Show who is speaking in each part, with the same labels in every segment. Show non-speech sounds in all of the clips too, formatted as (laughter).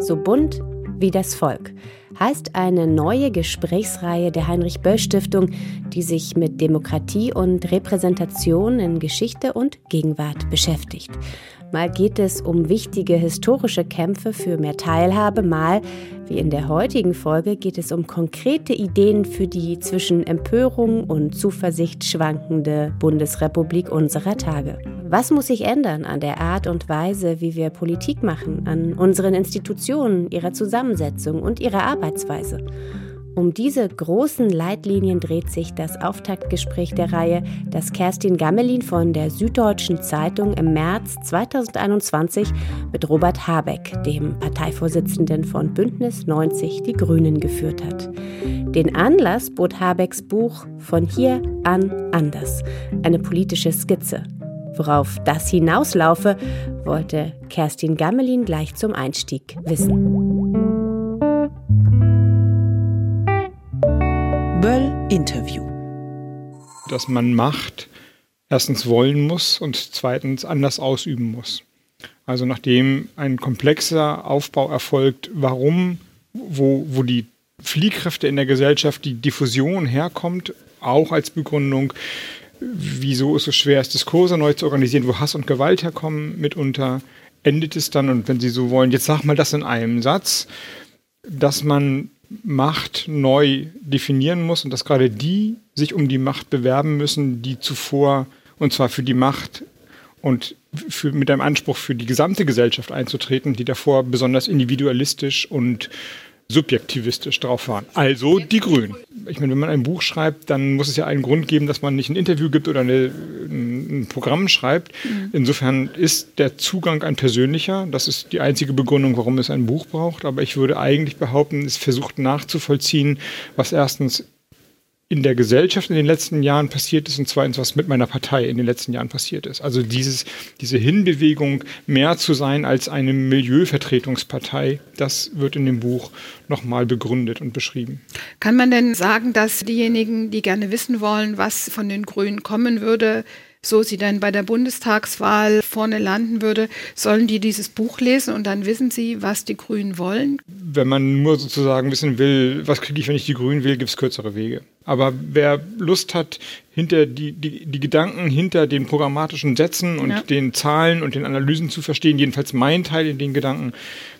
Speaker 1: So bunt wie das Volk heißt eine neue Gesprächsreihe der Heinrich Böll Stiftung, die sich mit Demokratie und Repräsentation in Geschichte und Gegenwart beschäftigt. Mal geht es um wichtige historische Kämpfe für mehr Teilhabe, mal, wie in der heutigen Folge, geht es um konkrete Ideen für die zwischen Empörung und Zuversicht schwankende Bundesrepublik unserer Tage. Was muss sich ändern an der Art und Weise, wie wir Politik machen, an unseren Institutionen, ihrer Zusammensetzung und ihrer Arbeitsweise? Um diese großen Leitlinien dreht sich das Auftaktgespräch der Reihe, das Kerstin Gammelin von der Süddeutschen Zeitung im März 2021 mit Robert Habeck, dem Parteivorsitzenden von Bündnis 90 Die Grünen, geführt hat. Den Anlass bot Habecks Buch Von hier an anders, eine politische Skizze. Worauf das hinauslaufe, wollte Kerstin Gammelin gleich zum Einstieg wissen.
Speaker 2: Böll Interview.
Speaker 3: Dass man Macht erstens wollen muss und zweitens anders ausüben muss. Also nachdem ein komplexer Aufbau erfolgt, warum, wo, wo die Fliehkräfte in der Gesellschaft, die Diffusion herkommt, auch als Begründung, wieso es so schwer ist, Diskurse neu zu organisieren, wo Hass und Gewalt herkommen mitunter, endet es dann, und wenn Sie so wollen, jetzt sag mal das in einem Satz, dass man Macht neu definieren muss und dass gerade die sich um die Macht bewerben müssen, die zuvor, und zwar für die Macht und für, mit einem Anspruch für die gesamte Gesellschaft einzutreten, die davor besonders individualistisch und subjektivistisch drauf waren. Also die Grünen. Ich meine, wenn man ein Buch schreibt, dann muss es ja einen Grund geben, dass man nicht ein Interview gibt oder eine, ein Programm schreibt. Mhm. Insofern ist der Zugang ein persönlicher. Das ist die einzige Begründung, warum es ein Buch braucht. Aber ich würde eigentlich behaupten, es versucht nachzuvollziehen, was erstens in der Gesellschaft in den letzten Jahren passiert ist und zweitens, was mit meiner Partei in den letzten Jahren passiert ist. Also dieses, diese Hinbewegung, mehr zu sein als eine Milieuvertretungspartei, das wird in dem Buch nochmal begründet und beschrieben.
Speaker 4: Kann man denn sagen, dass diejenigen, die gerne wissen wollen, was von den Grünen kommen würde, so sie dann bei der Bundestagswahl vorne landen würde, sollen die dieses Buch lesen und dann wissen sie, was die Grünen wollen?
Speaker 3: Wenn man nur sozusagen wissen will, was kriege ich, wenn ich die Grünen will, gibt es kürzere Wege. Aber wer Lust hat, hinter die, die, die Gedanken hinter den programmatischen Sätzen und ja. den Zahlen und den Analysen zu verstehen, jedenfalls mein Teil in den Gedanken,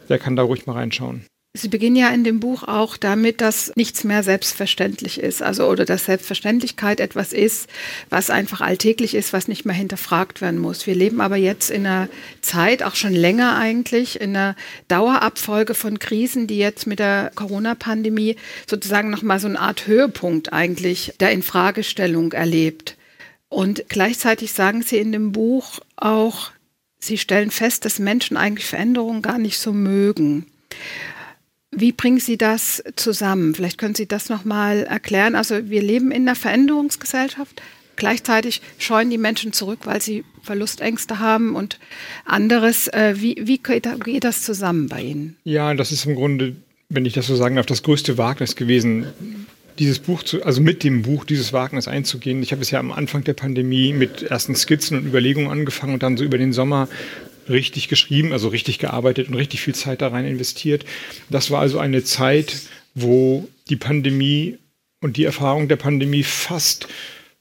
Speaker 3: der kann da ruhig mal reinschauen.
Speaker 4: Sie beginnen ja in dem Buch auch damit, dass nichts mehr selbstverständlich ist, also oder dass Selbstverständlichkeit etwas ist, was einfach alltäglich ist, was nicht mehr hinterfragt werden muss. Wir leben aber jetzt in einer Zeit, auch schon länger eigentlich, in einer Dauerabfolge von Krisen, die jetzt mit der Corona-Pandemie sozusagen nochmal so eine Art Höhepunkt eigentlich der Infragestellung erlebt. Und gleichzeitig sagen Sie in dem Buch auch, Sie stellen fest, dass Menschen eigentlich Veränderungen gar nicht so mögen. Wie bringen Sie das zusammen? Vielleicht können Sie das nochmal erklären. Also wir leben in einer Veränderungsgesellschaft. Gleichzeitig scheuen die Menschen zurück, weil sie Verlustängste haben und anderes. Äh, wie, wie geht das zusammen bei Ihnen?
Speaker 3: Ja, das ist im Grunde, wenn ich das so sagen darf, das größte Wagnis gewesen, dieses Buch zu, also mit dem Buch dieses Wagnis einzugehen. Ich habe es ja am Anfang der Pandemie mit ersten Skizzen und Überlegungen angefangen und dann so über den Sommer richtig geschrieben, also richtig gearbeitet und richtig viel Zeit da rein investiert. Das war also eine Zeit, wo die Pandemie und die Erfahrung der Pandemie fast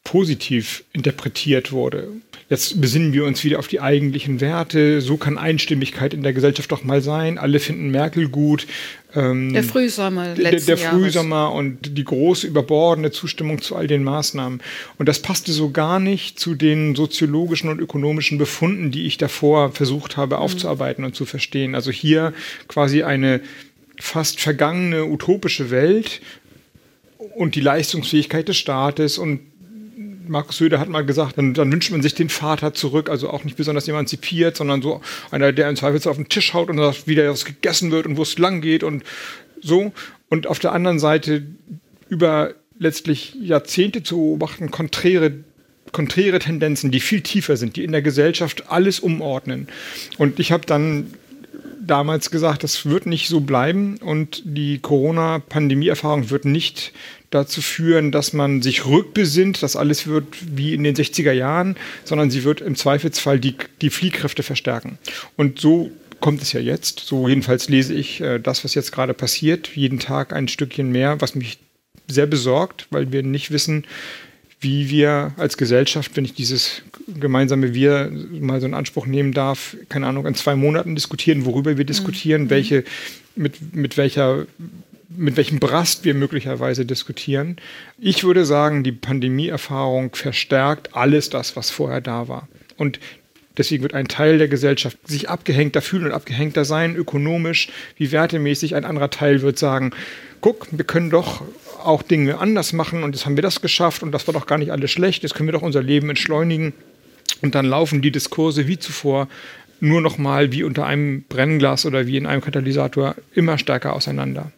Speaker 3: positiv interpretiert wurde. Jetzt besinnen wir uns wieder auf die eigentlichen Werte. So kann Einstimmigkeit in der Gesellschaft doch mal sein. Alle finden Merkel gut.
Speaker 4: Ähm, der Frühsommer
Speaker 3: der, der Frühsommer Jahres. und die große überbordende Zustimmung zu all den Maßnahmen. Und das passte so gar nicht zu den soziologischen und ökonomischen Befunden, die ich davor versucht habe mhm. aufzuarbeiten und zu verstehen. Also hier quasi eine fast vergangene utopische Welt und die Leistungsfähigkeit des Staates und Markus Söder hat mal gesagt, dann, dann, wünscht man sich den Vater zurück, also auch nicht besonders emanzipiert, sondern so einer, der im Zweifel auf den Tisch haut und sagt, wie der was gegessen wird und wo es lang geht und so. Und auf der anderen Seite über letztlich Jahrzehnte zu beobachten, konträre konträre Tendenzen, die viel tiefer sind, die in der Gesellschaft alles umordnen. Und ich habe dann damals gesagt, das wird nicht so bleiben und die Corona-Pandemie-Erfahrung wird nicht dazu führen, dass man sich rückbesinnt, dass alles wird wie in den 60er Jahren, sondern sie wird im Zweifelsfall die, die Fliehkräfte verstärken. Und so kommt es ja jetzt. So jedenfalls lese ich äh, das, was jetzt gerade passiert, jeden Tag ein Stückchen mehr, was mich sehr besorgt, weil wir nicht wissen, wie wir als Gesellschaft, wenn ich dieses gemeinsame Wir mal so in Anspruch nehmen darf, keine Ahnung, in zwei Monaten diskutieren, worüber wir diskutieren, mhm. welche, mit, mit welcher mit welchem Brast wir möglicherweise diskutieren. Ich würde sagen, die Pandemieerfahrung verstärkt alles das, was vorher da war. Und deswegen wird ein Teil der Gesellschaft sich abgehängter fühlen und abgehängter sein, ökonomisch wie wertemäßig. Ein anderer Teil wird sagen, guck, wir können doch auch Dinge anders machen und jetzt haben wir das geschafft und das war doch gar nicht alles schlecht, jetzt können wir doch unser Leben entschleunigen. Und dann laufen die Diskurse wie zuvor nur noch mal wie unter einem Brennglas oder wie in einem Katalysator immer stärker auseinander.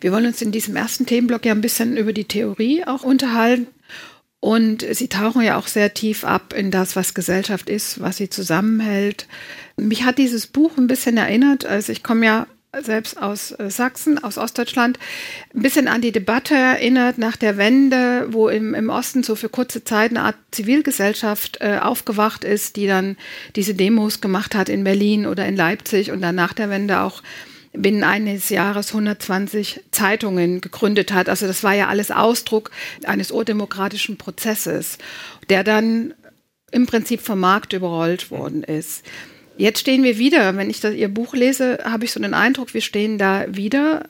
Speaker 4: Wir wollen uns in diesem ersten Themenblock ja ein bisschen über die Theorie auch unterhalten. Und Sie tauchen ja auch sehr tief ab in das, was Gesellschaft ist, was sie zusammenhält. Mich hat dieses Buch ein bisschen erinnert, also ich komme ja selbst aus äh, Sachsen, aus Ostdeutschland, ein bisschen an die Debatte erinnert nach der Wende, wo im, im Osten so für kurze Zeit eine Art Zivilgesellschaft äh, aufgewacht ist, die dann diese Demos gemacht hat in Berlin oder in Leipzig und dann nach der Wende auch binnen eines Jahres 120 Zeitungen gegründet hat. Also das war ja alles Ausdruck eines urdemokratischen Prozesses, der dann im Prinzip vom Markt überrollt worden ist. Jetzt stehen wir wieder, wenn ich das, Ihr Buch lese, habe ich so den Eindruck, wir stehen da wieder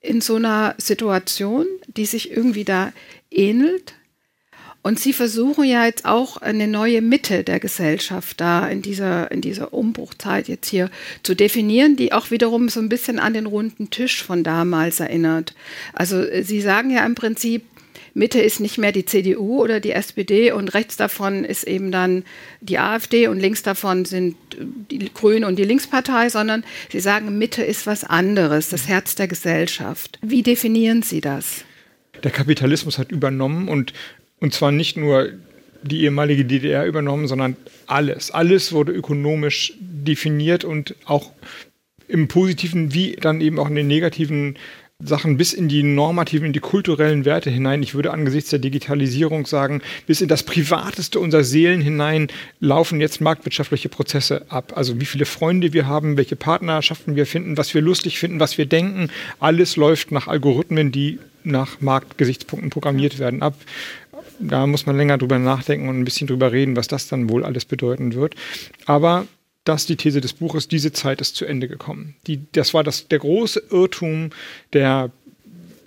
Speaker 4: in so einer Situation, die sich irgendwie da ähnelt. Und Sie versuchen ja jetzt auch eine neue Mitte der Gesellschaft da in dieser, in dieser Umbruchzeit jetzt hier zu definieren, die auch wiederum so ein bisschen an den runden Tisch von damals erinnert. Also Sie sagen ja im Prinzip, Mitte ist nicht mehr die CDU oder die SPD und rechts davon ist eben dann die AfD und links davon sind die Grünen und die Linkspartei, sondern Sie sagen, Mitte ist was anderes, das Herz der Gesellschaft. Wie definieren Sie das?
Speaker 3: Der Kapitalismus hat übernommen und, und zwar nicht nur die ehemalige DDR übernommen, sondern alles. Alles wurde ökonomisch definiert und auch im positiven wie dann eben auch in den negativen Sachen bis in die normativen, in die kulturellen Werte hinein. Ich würde angesichts der Digitalisierung sagen, bis in das Privateste unserer Seelen hinein laufen jetzt marktwirtschaftliche Prozesse ab. Also wie viele Freunde wir haben, welche Partnerschaften wir finden, was wir lustig finden, was wir denken. Alles läuft nach Algorithmen, die nach Marktgesichtspunkten programmiert werden ab. Da muss man länger drüber nachdenken und ein bisschen drüber reden, was das dann wohl alles bedeuten wird. Aber das die These des Buches, diese Zeit ist zu Ende gekommen. Die, das war das, der große Irrtum der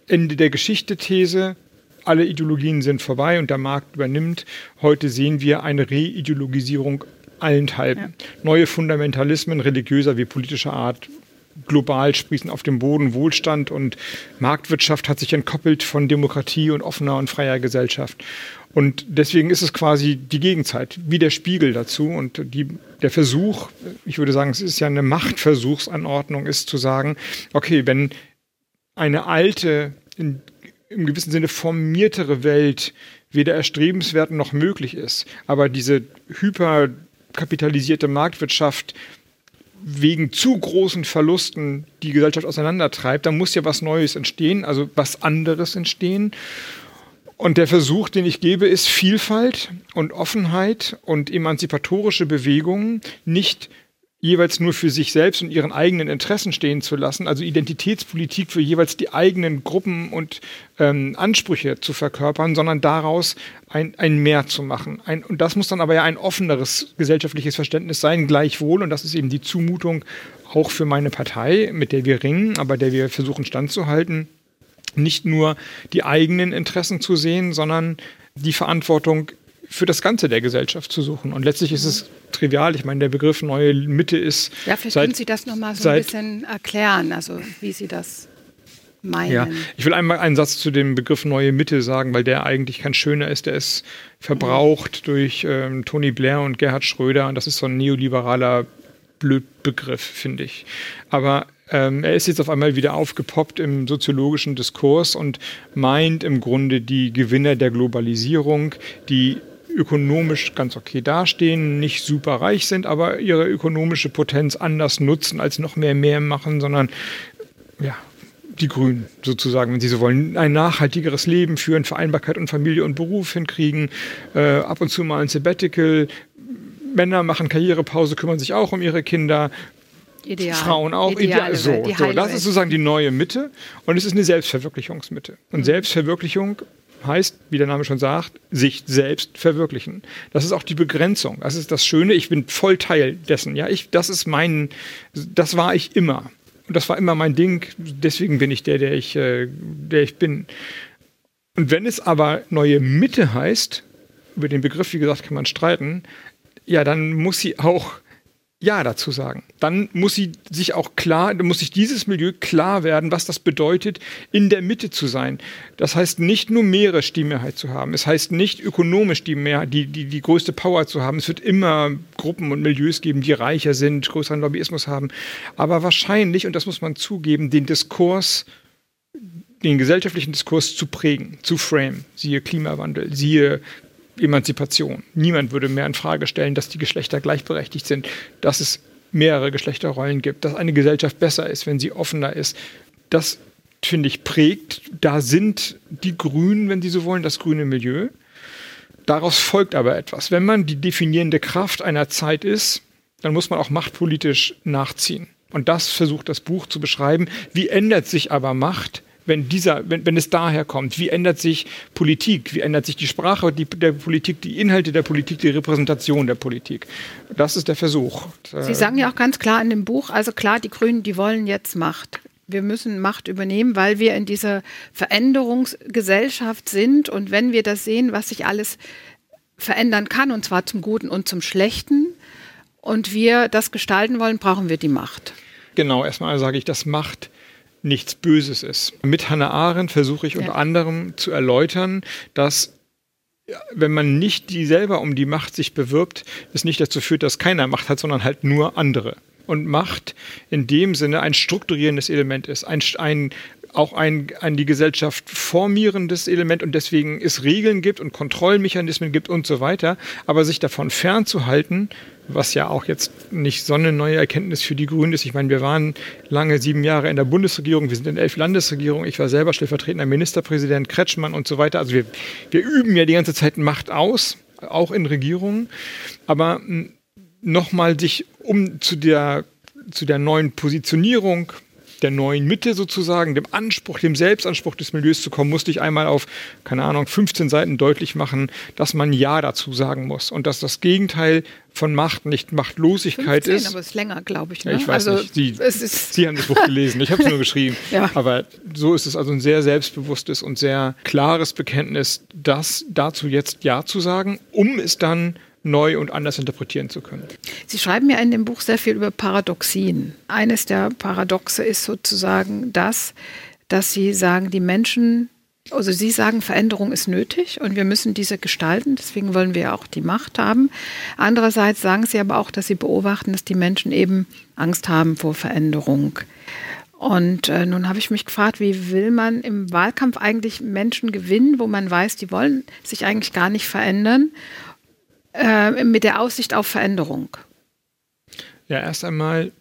Speaker 3: Ende der Geschichte-These. Alle Ideologien sind vorbei und der Markt übernimmt. Heute sehen wir eine Reideologisierung allenthalben. Ja. Neue Fundamentalismen religiöser wie politischer Art global sprießen auf dem Boden Wohlstand und Marktwirtschaft hat sich entkoppelt von Demokratie und offener und freier Gesellschaft. Und deswegen ist es quasi die Gegenzeit, wie der Spiegel dazu. Und die, der Versuch, ich würde sagen, es ist ja eine Machtversuchsanordnung, ist zu sagen, okay, wenn eine alte, in, im gewissen Sinne formiertere Welt weder erstrebenswert noch möglich ist, aber diese hyperkapitalisierte Marktwirtschaft wegen zu großen Verlusten die Gesellschaft auseinandertreibt, dann muss ja was Neues entstehen, also was anderes entstehen. Und der Versuch, den ich gebe, ist Vielfalt und Offenheit und emanzipatorische Bewegungen nicht jeweils nur für sich selbst und ihren eigenen Interessen stehen zu lassen, also Identitätspolitik für jeweils die eigenen Gruppen und ähm, Ansprüche zu verkörpern, sondern daraus ein, ein Mehr zu machen. Ein, und das muss dann aber ja ein offeneres gesellschaftliches Verständnis sein, gleichwohl, und das ist eben die Zumutung auch für meine Partei, mit der wir ringen, aber der wir versuchen standzuhalten, nicht nur die eigenen Interessen zu sehen, sondern die Verantwortung für das Ganze der Gesellschaft zu suchen. Und letztlich ist es trivial. Ich meine, der Begriff neue Mitte ist.
Speaker 4: Ja, vielleicht seit, können Sie das nochmal so ein bisschen erklären, also wie Sie das meinen. Ja,
Speaker 3: ich will einmal einen Satz zu dem Begriff neue Mitte sagen, weil der eigentlich kein schöner ist. Der ist verbraucht mhm. durch ähm, Tony Blair und Gerhard Schröder. Und das ist so ein neoliberaler Blödbegriff, finde ich. Aber ähm, er ist jetzt auf einmal wieder aufgepoppt im soziologischen Diskurs und meint im Grunde die Gewinner der Globalisierung, die ökonomisch ganz okay dastehen, nicht super reich sind, aber ihre ökonomische Potenz anders nutzen, als noch mehr mehr machen, sondern ja, die Grünen sozusagen, wenn Sie so wollen, ein nachhaltigeres Leben führen, Vereinbarkeit und Familie und Beruf hinkriegen, äh, ab und zu mal ein Sabbatical. Männer machen Karrierepause, kümmern sich auch um ihre Kinder. Ideal. Frauen auch. Ideal. So, so, das ist sozusagen die neue Mitte und es ist eine Selbstverwirklichungsmitte. Und mhm. Selbstverwirklichung heißt, wie der Name schon sagt, sich selbst verwirklichen. Das ist auch die Begrenzung. Das ist das Schöne. Ich bin voll Teil dessen. Ja, ich, das ist mein, das war ich immer. Und das war immer mein Ding. Deswegen bin ich der, der ich, äh, der ich bin. Und wenn es aber neue Mitte heißt, über den Begriff, wie gesagt, kann man streiten, ja, dann muss sie auch ja dazu sagen. Dann muss sie sich auch klar, muss sich dieses Milieu klar werden, was das bedeutet, in der Mitte zu sein. Das heißt nicht numerisch die Mehrheit zu haben. Es heißt nicht ökonomisch die, mehr, die, die, die größte Power zu haben. Es wird immer Gruppen und Milieus geben, die reicher sind, größeren Lobbyismus haben. Aber wahrscheinlich, und das muss man zugeben, den Diskurs den gesellschaftlichen Diskurs zu prägen, zu frame, siehe Klimawandel, siehe Emanzipation. Niemand würde mehr in Frage stellen, dass die Geschlechter gleichberechtigt sind, dass es mehrere Geschlechterrollen gibt, dass eine Gesellschaft besser ist, wenn sie offener ist. Das finde ich prägt. Da sind die Grünen, wenn Sie so wollen, das grüne Milieu. Daraus folgt aber etwas. Wenn man die definierende Kraft einer Zeit ist, dann muss man auch machtpolitisch nachziehen. Und das versucht das Buch zu beschreiben. Wie ändert sich aber Macht, wenn, dieser, wenn, wenn es daher kommt? Wie ändert sich Politik? Wie ändert sich die Sprache die, der Politik, die Inhalte der Politik, die Repräsentation der Politik? Das ist der Versuch.
Speaker 4: Sie sagen ja auch ganz klar in dem Buch, also klar, die Grünen, die wollen jetzt Macht. Wir müssen Macht übernehmen, weil wir in dieser Veränderungsgesellschaft sind. Und wenn wir das sehen, was sich alles verändern kann, und zwar zum Guten und zum Schlechten, und wir das gestalten wollen, brauchen wir die Macht.
Speaker 3: Genau, erstmal sage ich, dass Macht nichts Böses ist. Mit Hannah Arendt versuche ich ja. unter anderem zu erläutern, dass wenn man nicht die selber um die Macht sich bewirbt, es nicht dazu führt, dass keiner Macht hat, sondern halt nur andere. Und Macht in dem Sinne ein strukturierendes Element ist, ein, ein auch ein an die Gesellschaft formierendes Element und deswegen es Regeln gibt und Kontrollmechanismen gibt und so weiter. Aber sich davon fernzuhalten, was ja auch jetzt nicht so eine neue Erkenntnis für die Grünen ist. Ich meine, wir waren lange sieben Jahre in der Bundesregierung, wir sind in elf Landesregierungen, ich war selber stellvertretender Ministerpräsident, Kretschmann und so weiter. Also wir, wir üben ja die ganze Zeit Macht aus, auch in Regierungen. Aber hm, nochmal sich um zu der, zu der neuen Positionierung der neuen Mitte sozusagen, dem Anspruch, dem Selbstanspruch des Milieus zu kommen, musste ich einmal auf, keine Ahnung, 15 Seiten deutlich machen, dass man Ja dazu sagen muss und dass das Gegenteil von Macht nicht Machtlosigkeit 15, ist.
Speaker 4: aber es ist länger, glaube ich. Ne?
Speaker 3: Ich weiß also, nicht. Sie, Sie, haben das Buch gelesen, ich habe es nur (laughs) geschrieben. ja. Aber so ist es also ein sehr selbstbewusstes und sehr klares Bekenntnis, das dazu jetzt Ja zu sagen, um es dann neu und anders interpretieren zu können.
Speaker 4: Sie schreiben ja in dem Buch sehr viel über Paradoxien. Eines der Paradoxe ist sozusagen das, dass Sie sagen, die Menschen, also Sie sagen, Veränderung ist nötig und wir müssen diese gestalten, deswegen wollen wir ja auch die Macht haben. Andererseits sagen Sie aber auch, dass Sie beobachten, dass die Menschen eben Angst haben vor Veränderung. Und äh, nun habe ich mich gefragt, wie will man im Wahlkampf eigentlich Menschen gewinnen, wo man weiß, die wollen sich eigentlich gar nicht verändern äh, mit der Aussicht auf Veränderung?
Speaker 3: Ja, erst einmal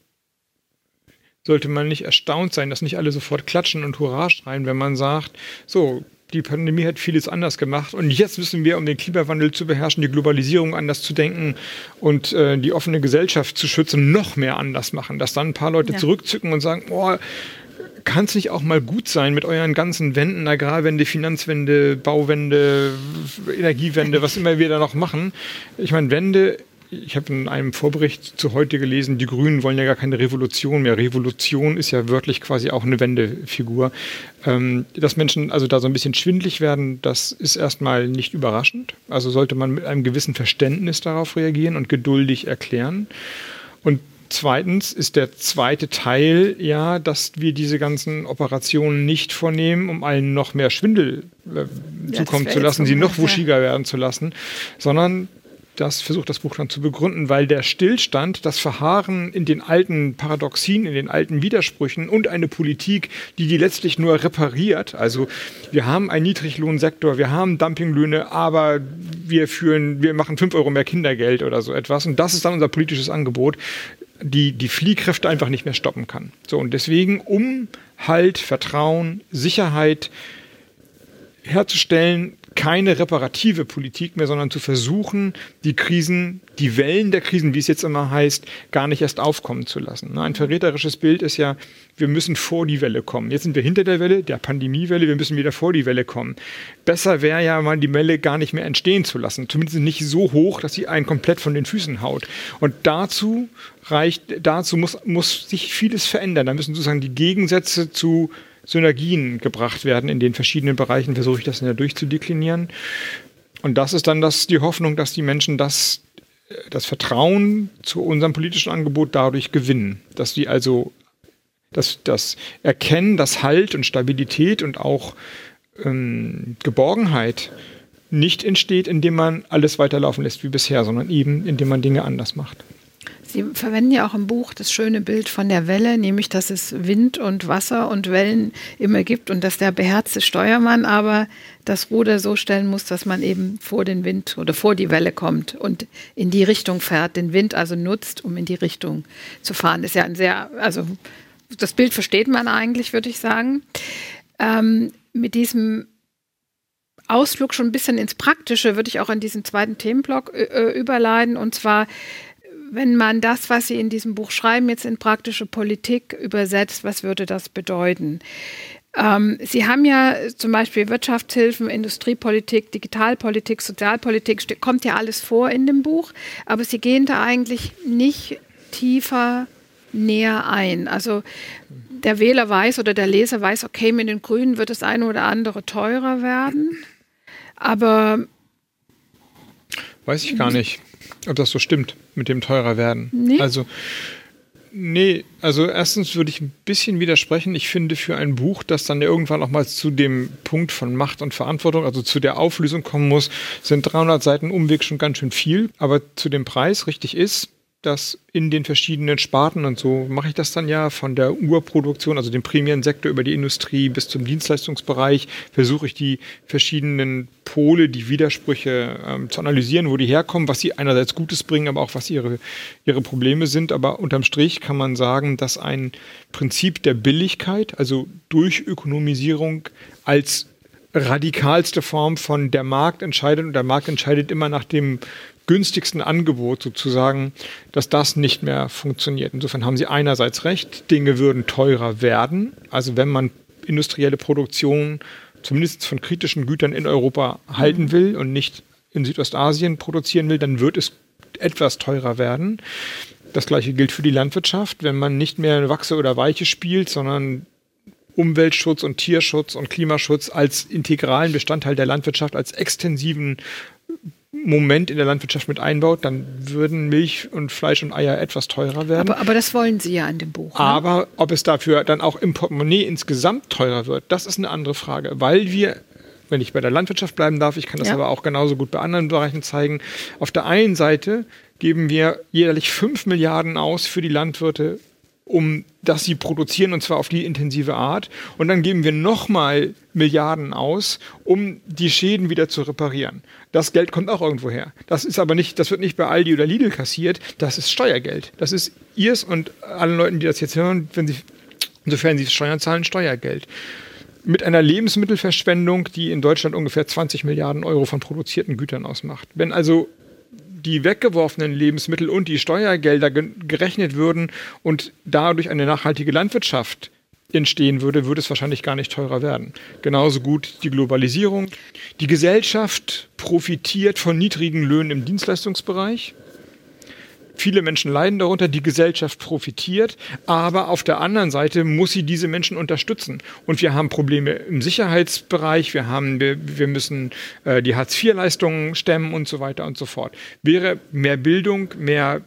Speaker 3: sollte man nicht erstaunt sein, dass nicht alle sofort klatschen und Hurra schreien, wenn man sagt, so, die Pandemie hat vieles anders gemacht und jetzt müssen wir, um den Klimawandel zu beherrschen, die Globalisierung anders zu denken und äh, die offene Gesellschaft zu schützen, noch mehr anders machen. Dass dann ein paar Leute ja. zurückzücken und sagen, oh, kann es nicht auch mal gut sein mit euren ganzen Wänden, Agrarwende, Finanzwende, Bauwende, Energiewende, was immer wir da noch machen? Ich meine, Wende ich habe in einem Vorbericht zu heute gelesen, die Grünen wollen ja gar keine Revolution mehr. Revolution ist ja wörtlich quasi auch eine Wendefigur. Ähm, dass Menschen also da so ein bisschen schwindlig werden, das ist erstmal nicht überraschend. Also sollte man mit einem gewissen Verständnis darauf reagieren und geduldig erklären. Und Zweitens ist der zweite Teil ja, dass wir diese ganzen Operationen nicht vornehmen, um allen noch mehr Schwindel äh, zukommen zu lassen, sie noch wuschiger werden zu lassen, sondern das versucht das Buch dann zu begründen, weil der Stillstand, das Verharren in den alten Paradoxien, in den alten Widersprüchen und eine Politik, die die letztlich nur repariert. Also wir haben einen Niedriglohnsektor, wir haben Dumpinglöhne, aber wir führen, wir machen fünf Euro mehr Kindergeld oder so etwas. Und das ist dann unser politisches Angebot die die Fliehkräfte einfach nicht mehr stoppen kann. So und deswegen, um Halt, Vertrauen, Sicherheit herzustellen, keine reparative Politik mehr, sondern zu versuchen, die Krisen, die Wellen der Krisen, wie es jetzt immer heißt, gar nicht erst aufkommen zu lassen. Ne, ein verräterisches Bild ist ja, wir müssen vor die Welle kommen. Jetzt sind wir hinter der Welle, der Pandemiewelle, wir müssen wieder vor die Welle kommen. Besser wäre ja mal die Welle gar nicht mehr entstehen zu lassen, zumindest nicht so hoch, dass sie einen komplett von den Füßen haut. Und dazu reicht, dazu muss, muss sich vieles verändern. Da müssen sozusagen die Gegensätze zu Synergien gebracht werden in den verschiedenen Bereichen, versuche ich das ja durchzudeklinieren. Und das ist dann das, die Hoffnung, dass die Menschen das, das Vertrauen zu unserem politischen Angebot dadurch gewinnen. Dass sie also das, das Erkennen, das Halt und Stabilität und auch ähm, Geborgenheit nicht entsteht, indem man alles weiterlaufen lässt wie bisher, sondern eben indem man Dinge anders macht.
Speaker 4: Sie verwenden ja auch im Buch das schöne Bild von der Welle, nämlich dass es Wind und Wasser und Wellen immer gibt und dass der beherzte Steuermann aber das Ruder so stellen muss, dass man eben vor den Wind oder vor die Welle kommt und in die Richtung fährt, den Wind also nutzt, um in die Richtung zu fahren. Das ist ja ein sehr, also das Bild versteht man eigentlich, würde ich sagen. Ähm, mit diesem Ausflug schon ein bisschen ins Praktische würde ich auch an diesen zweiten Themenblock äh, überleiten und zwar wenn man das, was Sie in diesem Buch schreiben, jetzt in praktische Politik übersetzt, was würde das bedeuten? Ähm, Sie haben ja zum Beispiel Wirtschaftshilfen, Industriepolitik, Digitalpolitik, Sozialpolitik, kommt ja alles vor in dem Buch, aber Sie gehen da eigentlich nicht tiefer näher ein. Also der Wähler weiß oder der Leser weiß, okay, mit den Grünen wird das eine oder andere teurer werden, aber
Speaker 3: weiß ich gar nicht ob das so stimmt mit dem teurer werden. Nee. Also, nee, also erstens würde ich ein bisschen widersprechen. Ich finde für ein Buch, das dann irgendwann auch mal zu dem Punkt von Macht und Verantwortung, also zu der Auflösung kommen muss, sind 300 Seiten Umweg schon ganz schön viel. Aber zu dem Preis richtig ist, dass in den verschiedenen Sparten und so mache ich das dann ja von der Urproduktion, also dem primären Sektor über die Industrie bis zum Dienstleistungsbereich, versuche ich die verschiedenen Pole, die Widersprüche ähm, zu analysieren, wo die herkommen, was sie einerseits Gutes bringen, aber auch was ihre, ihre Probleme sind. Aber unterm Strich kann man sagen, dass ein Prinzip der Billigkeit, also durch Ökonomisierung als radikalste Form von der Markt entscheidet und der Markt entscheidet immer nach dem günstigsten Angebot sozusagen, dass das nicht mehr funktioniert. Insofern haben Sie einerseits recht, Dinge würden teurer werden. Also wenn man industrielle Produktion zumindest von kritischen Gütern in Europa halten mhm. will und nicht in Südostasien produzieren will, dann wird es etwas teurer werden. Das gleiche gilt für die Landwirtschaft. Wenn man nicht mehr Wachse oder Weiche spielt, sondern Umweltschutz und Tierschutz und Klimaschutz als integralen Bestandteil der Landwirtschaft, als extensiven Moment in der Landwirtschaft mit einbaut, dann würden Milch und Fleisch und Eier etwas teurer werden.
Speaker 4: Aber, aber das wollen Sie ja in dem Buch.
Speaker 3: Ne? Aber ob es dafür dann auch im Portemonnaie insgesamt teurer wird, das ist eine andere Frage, weil wir wenn ich bei der Landwirtschaft bleiben darf, ich kann das ja. aber auch genauso gut bei anderen Bereichen zeigen. Auf der einen Seite geben wir jährlich 5 Milliarden aus für die Landwirte um dass sie produzieren und zwar auf die intensive Art. Und dann geben wir nochmal Milliarden aus, um die Schäden wieder zu reparieren. Das Geld kommt auch irgendwo her. Das ist aber nicht, das wird nicht bei Aldi oder Lidl kassiert, das ist Steuergeld. Das ist ihrs und allen Leuten, die das jetzt hören, wenn sie, insofern sie Steuern zahlen, Steuergeld. Mit einer Lebensmittelverschwendung, die in Deutschland ungefähr 20 Milliarden Euro von produzierten Gütern ausmacht. Wenn also die weggeworfenen Lebensmittel und die Steuergelder gerechnet würden und dadurch eine nachhaltige Landwirtschaft entstehen würde, würde es wahrscheinlich gar nicht teurer werden. Genauso gut die Globalisierung. Die Gesellschaft profitiert von niedrigen Löhnen im Dienstleistungsbereich. Viele Menschen leiden darunter, die Gesellschaft profitiert, aber auf der anderen Seite muss sie diese Menschen unterstützen. Und wir haben Probleme im Sicherheitsbereich, wir, haben, wir, wir müssen äh, die Hartz-IV-Leistungen stemmen und so weiter und so fort. Wäre mehr Bildung, mehr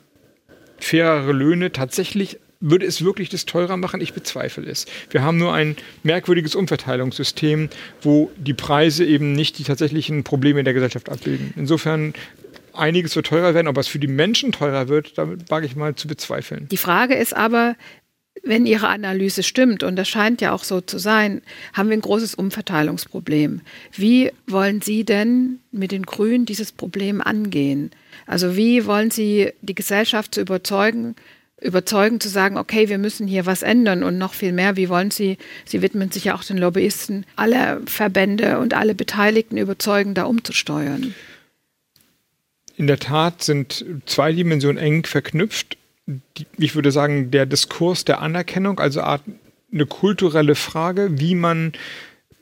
Speaker 3: fairere Löhne tatsächlich würde es wirklich das teurer machen? Ich bezweifle es. Wir haben nur ein merkwürdiges Umverteilungssystem, wo die Preise eben nicht die tatsächlichen Probleme in der Gesellschaft abbilden. Insofern einiges wird teurer werden, ob es für die Menschen teurer wird, damit wage ich mal zu bezweifeln.
Speaker 4: Die Frage ist aber, wenn Ihre Analyse stimmt, und das scheint ja auch so zu sein, haben wir ein großes Umverteilungsproblem. Wie wollen Sie denn mit den Grünen dieses Problem angehen? Also wie wollen Sie die Gesellschaft zu überzeugen, überzeugen zu sagen, okay, wir müssen hier was ändern und noch viel mehr. Wie wollen Sie, Sie widmen sich ja auch den Lobbyisten, alle Verbände und alle Beteiligten überzeugen, da umzusteuern?
Speaker 3: In der Tat sind zwei Dimensionen eng verknüpft. Ich würde sagen, der Diskurs der Anerkennung, also eine kulturelle Frage, wie man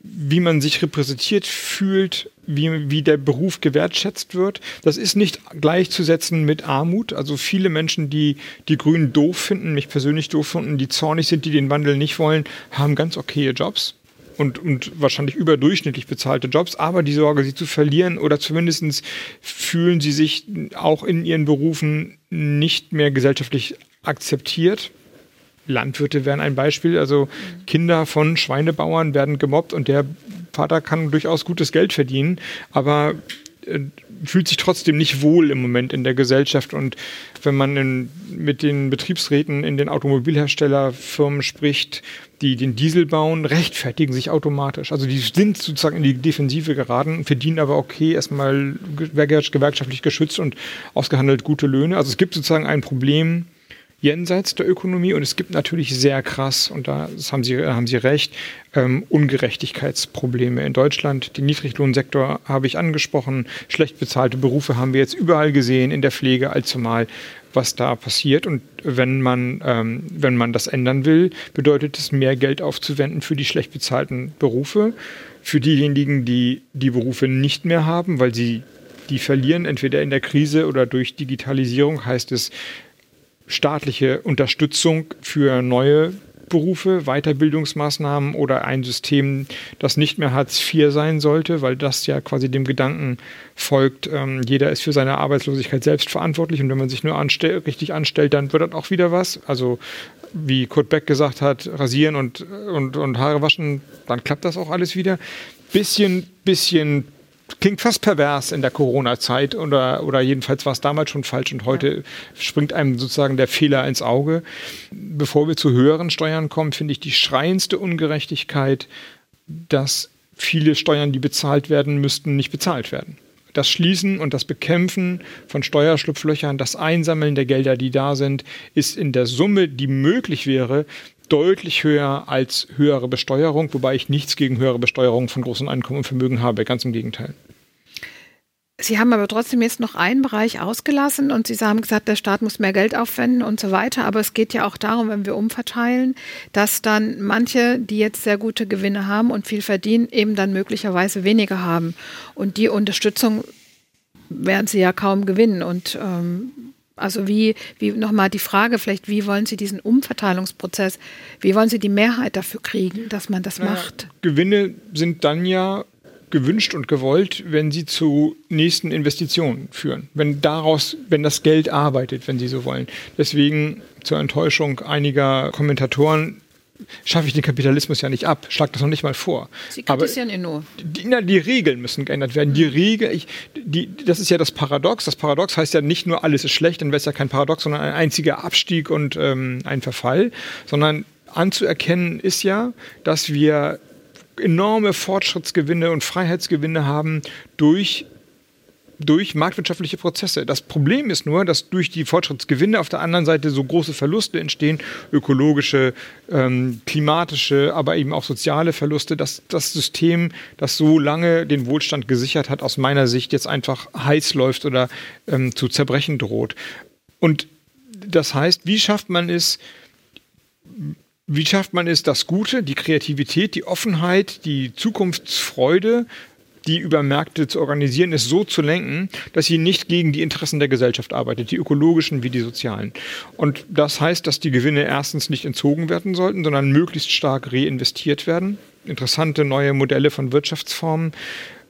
Speaker 3: wie man sich repräsentiert fühlt, wie, wie der Beruf gewertschätzt wird. Das ist nicht gleichzusetzen mit Armut. Also viele Menschen, die die Grünen doof finden, mich persönlich doof finden, die zornig sind, die den Wandel nicht wollen, haben ganz okaye Jobs. Und, und wahrscheinlich überdurchschnittlich bezahlte Jobs, aber die Sorge, sie zu verlieren oder zumindest fühlen sie sich auch in ihren Berufen nicht mehr gesellschaftlich akzeptiert Landwirte wären ein Beispiel. Also Kinder von Schweinebauern werden gemobbt und der Vater kann durchaus gutes Geld verdienen, aber äh, fühlt sich trotzdem nicht wohl im Moment in der Gesellschaft. Und wenn man in, mit den Betriebsräten in den Automobilherstellerfirmen spricht, die den Diesel bauen, rechtfertigen sich automatisch. Also die sind sozusagen in die Defensive geraten, verdienen aber okay, erstmal gewerkschaftlich geschützt und ausgehandelt gute Löhne. Also es gibt sozusagen ein Problem jenseits der Ökonomie und es gibt natürlich sehr krass, und da haben Sie, haben Sie recht, ähm, Ungerechtigkeitsprobleme in Deutschland. Den Niedriglohnsektor habe ich angesprochen, schlecht bezahlte Berufe haben wir jetzt überall gesehen, in der Pflege allzumal, was da passiert. Und wenn man, ähm, wenn man das ändern will, bedeutet es, mehr Geld aufzuwenden für die schlecht bezahlten Berufe, für diejenigen, die die Berufe nicht mehr haben, weil sie die verlieren, entweder in der Krise oder durch Digitalisierung, heißt es, staatliche Unterstützung für neue Berufe, Weiterbildungsmaßnahmen oder ein System, das nicht mehr Hartz IV sein sollte, weil das ja quasi dem Gedanken folgt, ähm, jeder ist für seine Arbeitslosigkeit selbst verantwortlich und wenn man sich nur anstell richtig anstellt, dann wird das auch wieder was. Also wie Kurt Beck gesagt hat, rasieren und, und, und Haare waschen, dann klappt das auch alles wieder. Bisschen, bisschen klingt fast pervers in der Corona-Zeit oder, oder jedenfalls war es damals schon falsch und heute ja. springt einem sozusagen der Fehler ins Auge. Bevor wir zu höheren Steuern kommen, finde ich die schreiendste Ungerechtigkeit, dass viele Steuern, die bezahlt werden müssten, nicht bezahlt werden. Das Schließen und das Bekämpfen von Steuerschlupflöchern, das Einsammeln der Gelder, die da sind, ist in der Summe, die möglich wäre, deutlich höher als höhere Besteuerung, wobei ich nichts gegen höhere Besteuerung von großen Einkommen und Vermögen habe, ganz im Gegenteil.
Speaker 4: Sie haben aber trotzdem jetzt noch einen Bereich ausgelassen und Sie haben gesagt, der Staat muss mehr Geld aufwenden und so weiter. Aber es geht ja auch darum, wenn wir umverteilen, dass dann manche, die jetzt sehr gute Gewinne haben und viel verdienen, eben dann möglicherweise weniger haben. Und die Unterstützung werden sie ja kaum gewinnen. Und ähm, also wie, wie nochmal die Frage vielleicht, wie wollen Sie diesen Umverteilungsprozess, wie wollen Sie die Mehrheit dafür kriegen, dass man das macht?
Speaker 3: Gewinne sind dann ja gewünscht und gewollt, wenn sie zu nächsten Investitionen führen. Wenn daraus, wenn das Geld arbeitet, wenn Sie so wollen. Deswegen zur Enttäuschung einiger Kommentatoren schaffe ich den Kapitalismus ja nicht ab. Schlag das noch nicht mal vor.
Speaker 4: Sie kritisieren ihn nur.
Speaker 3: Die, na, die Regeln müssen geändert werden. Die Regel, ich, die, das ist ja das Paradox. Das Paradox heißt ja nicht nur, alles ist schlecht, dann wäre es ja kein Paradox, sondern ein einziger Abstieg und ähm, ein Verfall, sondern anzuerkennen ist ja, dass wir enorme Fortschrittsgewinne und Freiheitsgewinne haben durch durch marktwirtschaftliche Prozesse. Das Problem ist nur, dass durch die Fortschrittsgewinne auf der anderen Seite so große Verluste entstehen, ökologische, ähm, klimatische, aber eben auch soziale Verluste, dass das System, das so lange den Wohlstand gesichert hat, aus meiner Sicht jetzt einfach heiß läuft oder ähm, zu zerbrechen droht. Und das heißt, wie schafft man es, wie schafft man es, das Gute, die Kreativität, die Offenheit, die Zukunftsfreude die über Märkte zu organisieren, ist so zu lenken, dass sie nicht gegen die Interessen der Gesellschaft arbeitet, die ökologischen wie die sozialen. Und das heißt, dass die Gewinne erstens nicht entzogen werden sollten, sondern möglichst stark reinvestiert werden. Interessante neue Modelle von Wirtschaftsformen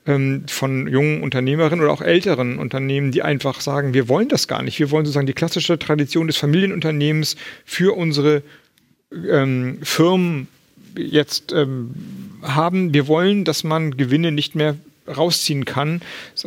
Speaker 3: ähm, von jungen Unternehmerinnen oder auch älteren Unternehmen, die einfach sagen, wir wollen das gar nicht. Wir wollen sozusagen die klassische Tradition des Familienunternehmens für unsere ähm, Firmen jetzt ähm, haben, wir wollen, dass man Gewinne nicht mehr rausziehen kann.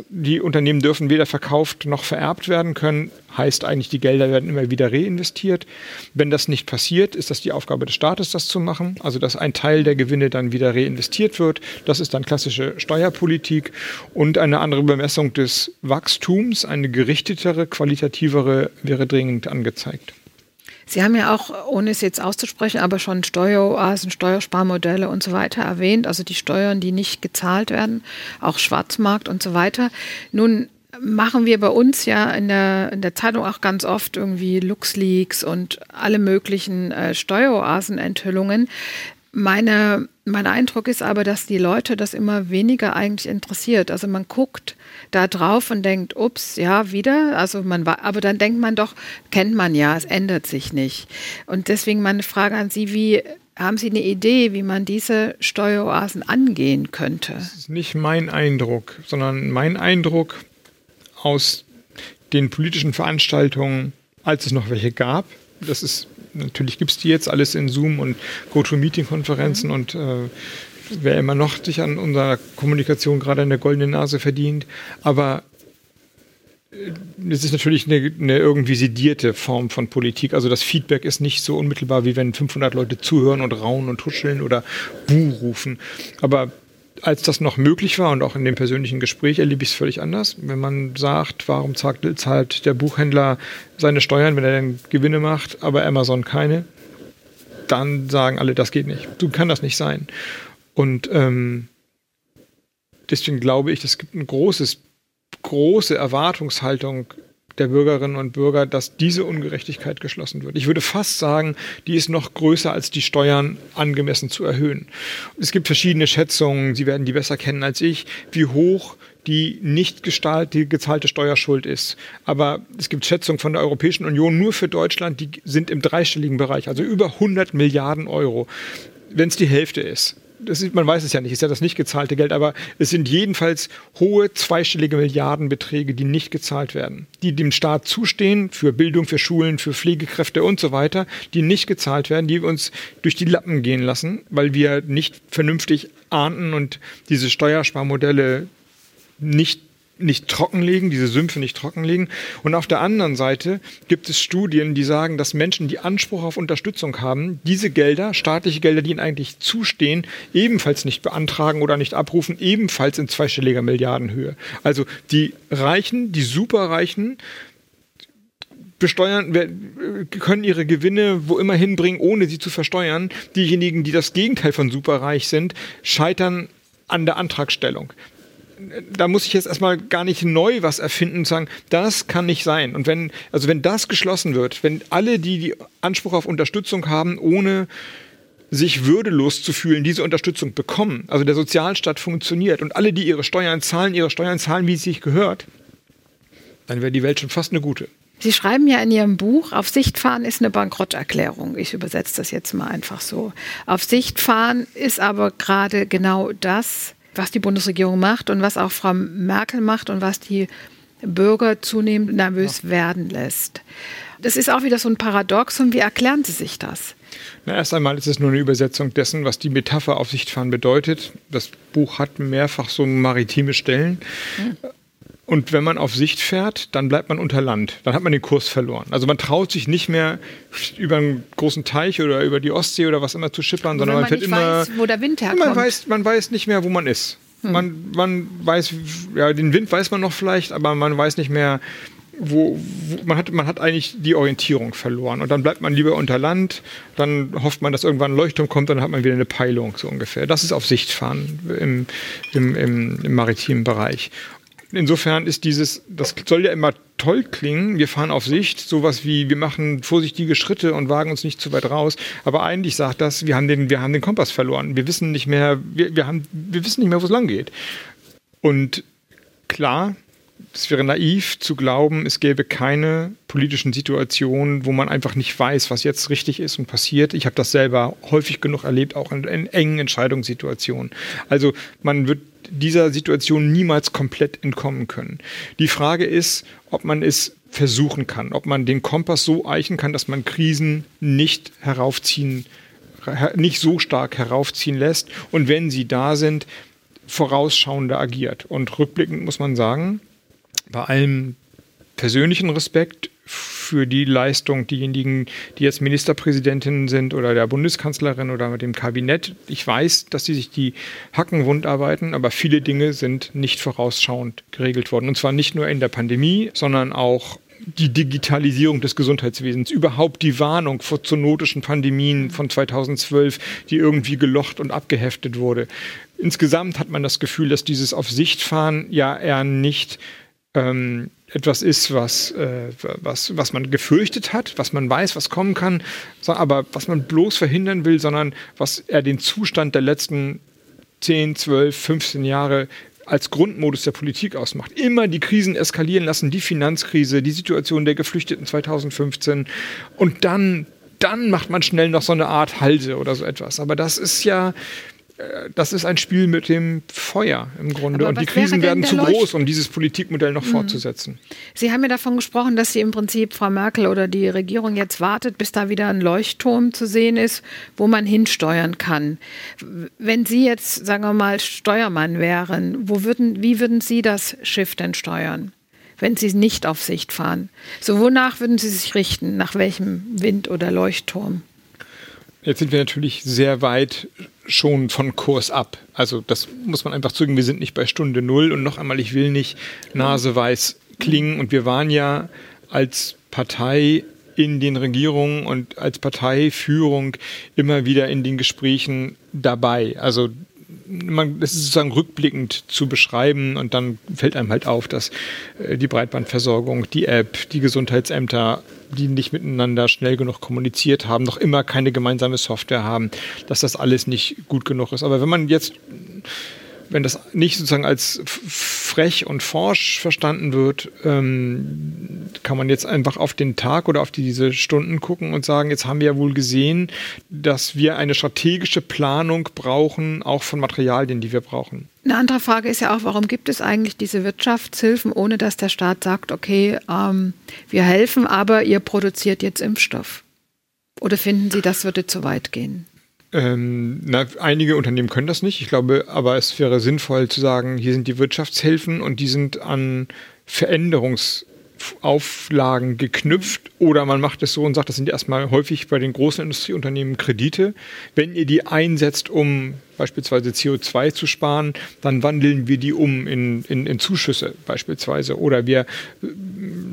Speaker 3: Die Unternehmen dürfen weder verkauft noch vererbt werden können. Heißt eigentlich, die Gelder werden immer wieder reinvestiert. Wenn das nicht passiert, ist das die Aufgabe des Staates, das zu machen. Also, dass ein Teil der Gewinne dann wieder reinvestiert wird. Das ist dann klassische Steuerpolitik und eine andere Bemessung des Wachstums, eine gerichtetere, qualitativere wäre dringend angezeigt.
Speaker 4: Sie haben ja auch, ohne es jetzt auszusprechen, aber schon Steueroasen, Steuersparmodelle und so weiter erwähnt, also die Steuern, die nicht gezahlt werden, auch Schwarzmarkt und so weiter. Nun machen wir bei uns ja in der, in der Zeitung auch ganz oft irgendwie LuxLeaks und alle möglichen äh, Steueroasen-Enthüllungen. Meine, mein Eindruck ist aber, dass die Leute das immer weniger eigentlich interessiert. Also man guckt da drauf und denkt, ups, ja, wieder. Also man war, aber dann denkt man doch, kennt man ja, es ändert sich nicht. Und deswegen meine Frage an Sie, wie haben Sie eine Idee, wie man diese Steueroasen angehen könnte?
Speaker 3: Das ist nicht mein Eindruck, sondern mein Eindruck aus den politischen Veranstaltungen, als es noch welche gab. Das ist natürlich gibt es die jetzt alles in Zoom und GoToMeeting-Konferenzen mhm. und äh, wer immer noch sich an unserer Kommunikation gerade eine goldene Nase verdient. Aber äh, es ist natürlich eine, eine, irgendwie sedierte Form von Politik. Also das Feedback ist nicht so unmittelbar, wie wenn 500 Leute zuhören und raunen und tuscheln oder Buh rufen. Aber als das noch möglich war und auch in dem persönlichen Gespräch erlebe ich es völlig anders. Wenn man sagt, warum zahlt, der Buchhändler seine Steuern, wenn er dann Gewinne macht, aber Amazon keine, dann sagen alle, das geht nicht. Du kann das nicht sein. Und ähm, deswegen glaube ich, es gibt eine großes, große Erwartungshaltung der Bürgerinnen und Bürger, dass diese Ungerechtigkeit geschlossen wird. Ich würde fast sagen, die ist noch größer, als die Steuern angemessen zu erhöhen. Es gibt verschiedene Schätzungen, Sie werden die besser kennen als ich, wie hoch die nicht die gezahlte Steuerschuld ist. Aber es gibt Schätzungen von der Europäischen Union nur für Deutschland, die sind im dreistelligen Bereich, also über 100 Milliarden Euro, wenn es die Hälfte ist ist, man weiß es ja nicht, ist ja das nicht gezahlte Geld, aber es sind jedenfalls hohe zweistellige Milliardenbeträge, die nicht gezahlt werden, die dem Staat zustehen für Bildung, für Schulen, für Pflegekräfte und so weiter, die nicht gezahlt werden, die uns durch die Lappen gehen lassen, weil wir nicht vernünftig ahnten und diese Steuersparmodelle nicht nicht trockenlegen, diese Sümpfe nicht trockenlegen. Und auf der anderen Seite gibt es Studien, die sagen, dass Menschen, die Anspruch auf Unterstützung haben, diese Gelder, staatliche Gelder, die ihnen eigentlich zustehen, ebenfalls nicht beantragen oder nicht abrufen, ebenfalls in zweistelliger Milliardenhöhe. Also die Reichen, die Superreichen, besteuern, können ihre Gewinne wo immer hinbringen, ohne sie zu versteuern. Diejenigen, die das Gegenteil von superreich sind, scheitern an der Antragstellung da muss ich jetzt erstmal gar nicht neu was erfinden und sagen, das kann nicht sein. Und wenn, also wenn das geschlossen wird, wenn alle, die, die Anspruch auf Unterstützung haben, ohne sich würdelos zu fühlen, diese Unterstützung bekommen, also der Sozialstaat funktioniert und alle, die ihre Steuern zahlen, ihre Steuern zahlen, wie es sich gehört, dann wäre die Welt schon fast eine gute.
Speaker 4: Sie schreiben ja in Ihrem Buch, auf Sicht fahren ist eine Bankrotterklärung. Ich übersetze das jetzt mal einfach so. Auf Sicht fahren ist aber gerade genau das, was die Bundesregierung macht und was auch Frau Merkel macht und was die Bürger zunehmend nervös ja. werden lässt. Das ist auch wieder so ein Paradoxon. Wie erklären Sie sich das?
Speaker 3: Na, erst einmal ist es nur eine Übersetzung dessen, was die Metapher Aufsichtfahren bedeutet. Das Buch hat mehrfach so maritime Stellen. Hm. Und wenn man auf Sicht fährt, dann bleibt man unter Land. Dann hat man den Kurs verloren. Also man traut sich nicht mehr über einen großen Teich oder über die Ostsee oder was immer zu schippern, sondern man, man fährt immer. Weiß,
Speaker 4: wo der Wind herkommt.
Speaker 3: Man weiß, man weiß nicht mehr, wo man ist. Hm. Man, man weiß, ja, den Wind weiß man noch vielleicht, aber man weiß nicht mehr, wo, wo, man, hat, man hat eigentlich die Orientierung verloren. Und dann bleibt man lieber unter Land, dann hofft man, dass irgendwann ein Leuchtturm kommt, dann hat man wieder eine Peilung, so ungefähr. Das ist auf Sicht fahren im, im, im, im maritimen Bereich. Insofern ist dieses, das soll ja immer toll klingen, wir fahren auf Sicht, sowas wie, wir machen vorsichtige Schritte und wagen uns nicht zu weit raus. Aber eigentlich sagt das, wir haben den, wir haben den Kompass verloren. Wir wissen nicht mehr, wir, wir, haben, wir wissen nicht mehr, wo es lang geht. Und klar, es wäre naiv zu glauben, es gäbe keine politischen Situationen, wo man einfach nicht weiß, was jetzt richtig ist und passiert. Ich habe das selber häufig genug erlebt, auch in, in engen Entscheidungssituationen. Also man wird dieser Situation niemals komplett entkommen können. Die Frage ist, ob man es versuchen kann, ob man den Kompass so eichen kann, dass man Krisen nicht heraufziehen, nicht so stark heraufziehen lässt und wenn sie da sind, vorausschauender agiert. Und rückblickend muss man sagen, bei allem persönlichen Respekt für die Leistung diejenigen, die jetzt Ministerpräsidentinnen sind oder der Bundeskanzlerin oder mit dem Kabinett. Ich weiß, dass sie sich die Hacken wund arbeiten, aber viele Dinge sind nicht vorausschauend geregelt worden. Und zwar nicht nur in der Pandemie, sondern auch die Digitalisierung des Gesundheitswesens, überhaupt die Warnung vor zoonotischen Pandemien von 2012, die irgendwie gelocht und abgeheftet wurde. Insgesamt hat man das Gefühl, dass dieses Auf Sicht fahren ja eher nicht ähm, etwas ist, was, äh, was, was man gefürchtet hat, was man weiß, was kommen kann, aber was man bloß verhindern will, sondern was er den Zustand der letzten 10, 12, 15 Jahre als Grundmodus der Politik ausmacht. Immer die Krisen eskalieren lassen, die Finanzkrise, die Situation der Geflüchteten 2015 und dann, dann macht man schnell noch so eine Art Halse oder so etwas. Aber das ist ja, das ist ein Spiel mit dem Feuer im Grunde. Aber und die Krisen werden zu Leucht groß, um dieses Politikmodell noch mhm. fortzusetzen.
Speaker 4: Sie haben ja davon gesprochen, dass Sie im Prinzip Frau Merkel oder die Regierung jetzt wartet, bis da wieder ein Leuchtturm zu sehen ist, wo man hinsteuern kann. Wenn Sie jetzt, sagen wir mal, Steuermann wären, wo würden, wie würden Sie das Schiff denn steuern? wenn Sie nicht auf Sicht fahren. So, wonach würden Sie sich richten? Nach welchem Wind oder Leuchtturm?
Speaker 3: Jetzt sind wir natürlich sehr weit schon von Kurs ab. Also das muss man einfach zugeben, wir sind nicht bei Stunde Null und noch einmal, ich will nicht naseweiß klingen und wir waren ja als Partei in den Regierungen und als Parteiführung immer wieder in den Gesprächen dabei. Also man, das ist sozusagen rückblickend zu beschreiben und dann fällt einem halt auf, dass äh, die Breitbandversorgung, die App, die Gesundheitsämter, die nicht miteinander schnell genug kommuniziert haben, noch immer keine gemeinsame Software haben, dass das alles nicht gut genug ist. Aber wenn man jetzt wenn das nicht sozusagen als frech und forsch verstanden wird, ähm, kann man jetzt einfach auf den Tag oder auf diese Stunden gucken und sagen, jetzt haben wir ja wohl gesehen, dass wir eine strategische Planung brauchen, auch von Materialien, die wir brauchen.
Speaker 4: Eine andere Frage ist ja auch, warum gibt es eigentlich diese Wirtschaftshilfen, ohne dass der Staat sagt, okay, ähm, wir helfen, aber ihr produziert jetzt Impfstoff? Oder finden Sie, das würde zu weit gehen?
Speaker 3: Ähm, na, einige Unternehmen können das nicht. Ich glaube, aber es wäre sinnvoll zu sagen, hier sind die Wirtschaftshilfen und die sind an Veränderungsauflagen geknüpft oder man macht es so und sagt, das sind erstmal häufig bei den großen Industrieunternehmen Kredite. Wenn ihr die einsetzt, um beispielsweise CO2 zu sparen, dann wandeln wir die um in, in, in Zuschüsse beispielsweise. Oder wir äh,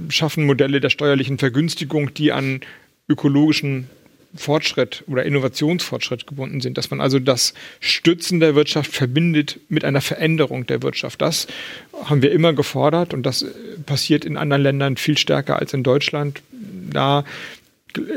Speaker 3: schaffen Modelle der steuerlichen Vergünstigung, die an ökologischen Fortschritt oder Innovationsfortschritt gebunden sind, dass man also das Stützen der Wirtschaft verbindet mit einer Veränderung der Wirtschaft. Das haben wir immer gefordert und das passiert in anderen Ländern viel stärker als in Deutschland. Da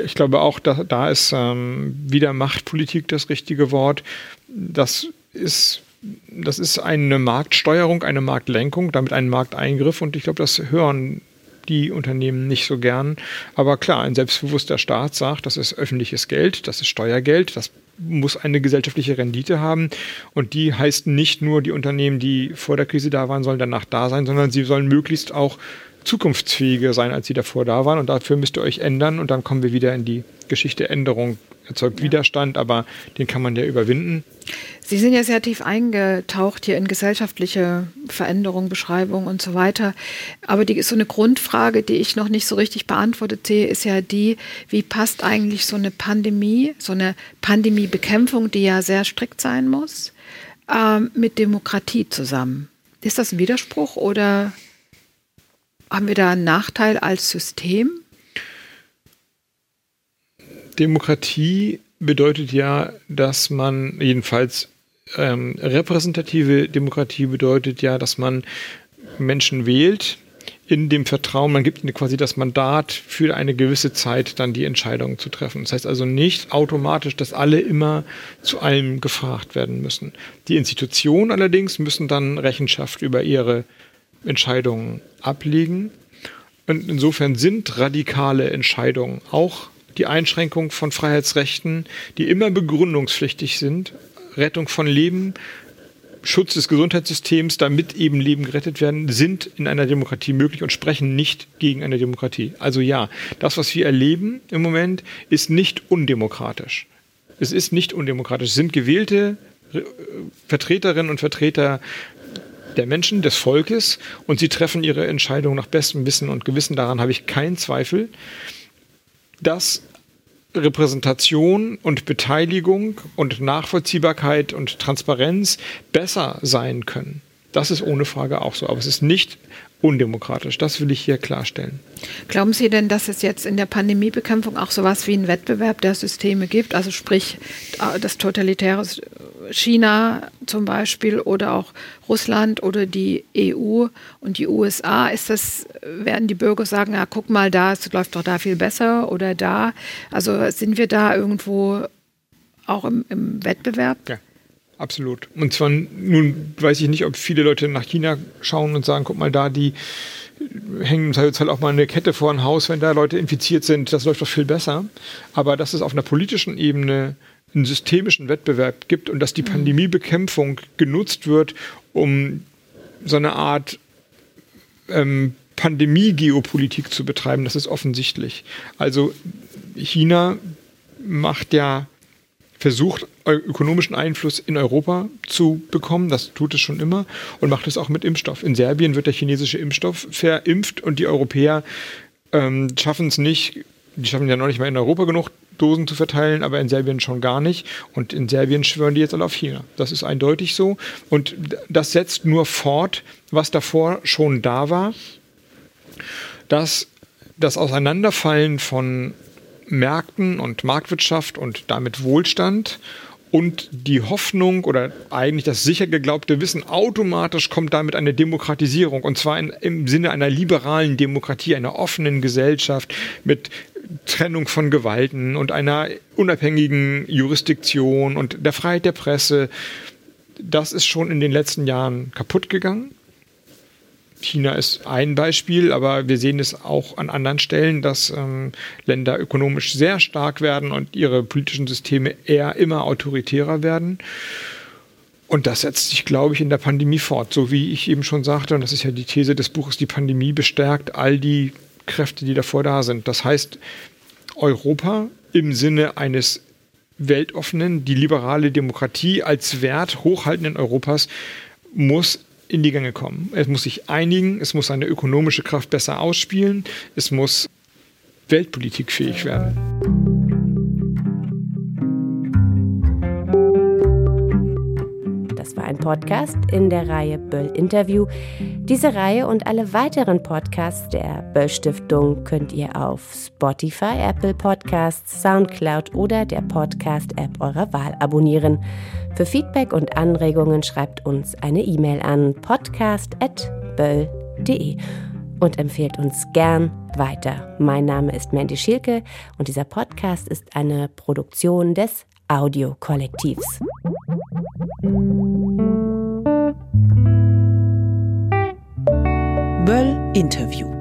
Speaker 3: ich glaube auch, da, da ist ähm, wieder Machtpolitik das richtige Wort. Das ist das ist eine Marktsteuerung, eine Marktlenkung, damit ein Markteingriff und ich glaube, das hören die Unternehmen nicht so gern. Aber klar, ein selbstbewusster Staat sagt, das ist öffentliches Geld, das ist Steuergeld, das muss eine gesellschaftliche Rendite haben. Und die heißt nicht nur, die Unternehmen, die vor der Krise da waren, sollen danach da sein, sondern sie sollen möglichst auch zukunftsfähiger sein, als sie davor da waren. Und dafür müsst ihr euch ändern. Und dann kommen wir wieder in die Geschichte Änderung erzeugt ja. Widerstand, aber den kann man ja überwinden.
Speaker 4: Sie sind ja sehr tief eingetaucht hier in gesellschaftliche Veränderungen, Beschreibungen und so weiter. Aber die so eine Grundfrage, die ich noch nicht so richtig beantwortet sehe, ist ja die, wie passt eigentlich so eine Pandemie, so eine Pandemiebekämpfung, die ja sehr strikt sein muss, ähm, mit Demokratie zusammen? Ist das ein Widerspruch oder haben wir da einen Nachteil als System?
Speaker 3: Demokratie bedeutet ja, dass man jedenfalls ähm, repräsentative Demokratie bedeutet ja, dass man Menschen wählt in dem Vertrauen, man gibt ihnen quasi das Mandat für eine gewisse Zeit dann die Entscheidungen zu treffen. Das heißt also nicht automatisch, dass alle immer zu allem gefragt werden müssen. Die Institutionen allerdings müssen dann Rechenschaft über ihre Entscheidungen ablegen. Und insofern sind radikale Entscheidungen auch die Einschränkung von Freiheitsrechten, die immer begründungspflichtig sind, Rettung von Leben, Schutz des Gesundheitssystems, damit eben Leben gerettet werden, sind in einer Demokratie möglich und sprechen nicht gegen eine Demokratie. Also ja, das, was wir erleben im Moment, ist nicht undemokratisch. Es ist nicht undemokratisch. Es sind gewählte äh, Vertreterinnen und Vertreter der Menschen, des Volkes und sie treffen ihre Entscheidung nach bestem Wissen und Gewissen. Daran habe ich keinen Zweifel dass Repräsentation und Beteiligung und Nachvollziehbarkeit und Transparenz besser sein können. Das ist ohne Frage auch so. Aber es ist nicht undemokratisch. Das will ich hier klarstellen.
Speaker 4: Glauben Sie denn, dass es jetzt in der Pandemiebekämpfung auch sowas wie einen Wettbewerb der Systeme gibt? Also sprich äh, das totalitäre China zum Beispiel oder auch Russland oder die EU und die USA? Ist das, werden die Bürger sagen, ja, guck mal, da, es läuft doch da viel besser oder da? Also sind wir da irgendwo auch im, im Wettbewerb?
Speaker 3: Ja. Absolut. Und zwar, nun weiß ich nicht, ob viele Leute nach China schauen und sagen, guck mal da, die hängen jetzt halt auch mal eine Kette vor ein Haus, wenn da Leute infiziert sind, das läuft doch viel besser. Aber dass es auf einer politischen Ebene einen systemischen Wettbewerb gibt und dass die mhm. Pandemiebekämpfung genutzt wird, um so eine Art ähm, Pandemie-Geopolitik zu betreiben, das ist offensichtlich. Also China macht ja versucht, ökonomischen Einfluss in Europa zu bekommen. Das tut es schon immer und macht es auch mit Impfstoff. In Serbien wird der chinesische Impfstoff verimpft und die Europäer ähm, schaffen es nicht, die schaffen ja noch nicht mal in Europa genug Dosen zu verteilen, aber in Serbien schon gar nicht. Und in Serbien schwören die jetzt alle auf China. Das ist eindeutig so. Und das setzt nur fort, was davor schon da war, dass das Auseinanderfallen von Märkten und Marktwirtschaft und damit Wohlstand und die Hoffnung oder eigentlich das sicher geglaubte Wissen, automatisch kommt damit eine Demokratisierung und zwar in, im Sinne einer liberalen Demokratie, einer offenen Gesellschaft mit Trennung von Gewalten und einer unabhängigen Jurisdiktion und der Freiheit der Presse. Das ist schon in den letzten Jahren kaputt gegangen. China ist ein Beispiel, aber wir sehen es auch an anderen Stellen, dass ähm, Länder ökonomisch sehr stark werden und ihre politischen Systeme eher immer autoritärer werden. Und das setzt sich, glaube ich, in der Pandemie fort. So wie ich eben schon sagte, und das ist ja die These des Buches, die Pandemie bestärkt all die Kräfte, die davor da sind. Das heißt, Europa im Sinne eines weltoffenen, die liberale Demokratie als Wert hochhaltenden Europas muss in die Gänge kommen. Es muss sich einigen, es muss seine ökonomische Kraft besser ausspielen, es muss weltpolitikfähig werden.
Speaker 1: Ein Podcast in der Reihe Böll Interview. Diese Reihe und alle weiteren Podcasts der Böll Stiftung könnt ihr auf Spotify, Apple Podcasts, Soundcloud oder der Podcast-App eurer Wahl abonnieren. Für Feedback und Anregungen schreibt uns eine E-Mail an podcast.böll.de und empfehlt uns gern weiter. Mein Name ist Mandy Schielke und dieser Podcast ist eine Produktion des Audiokollektivs.
Speaker 2: Böll Interview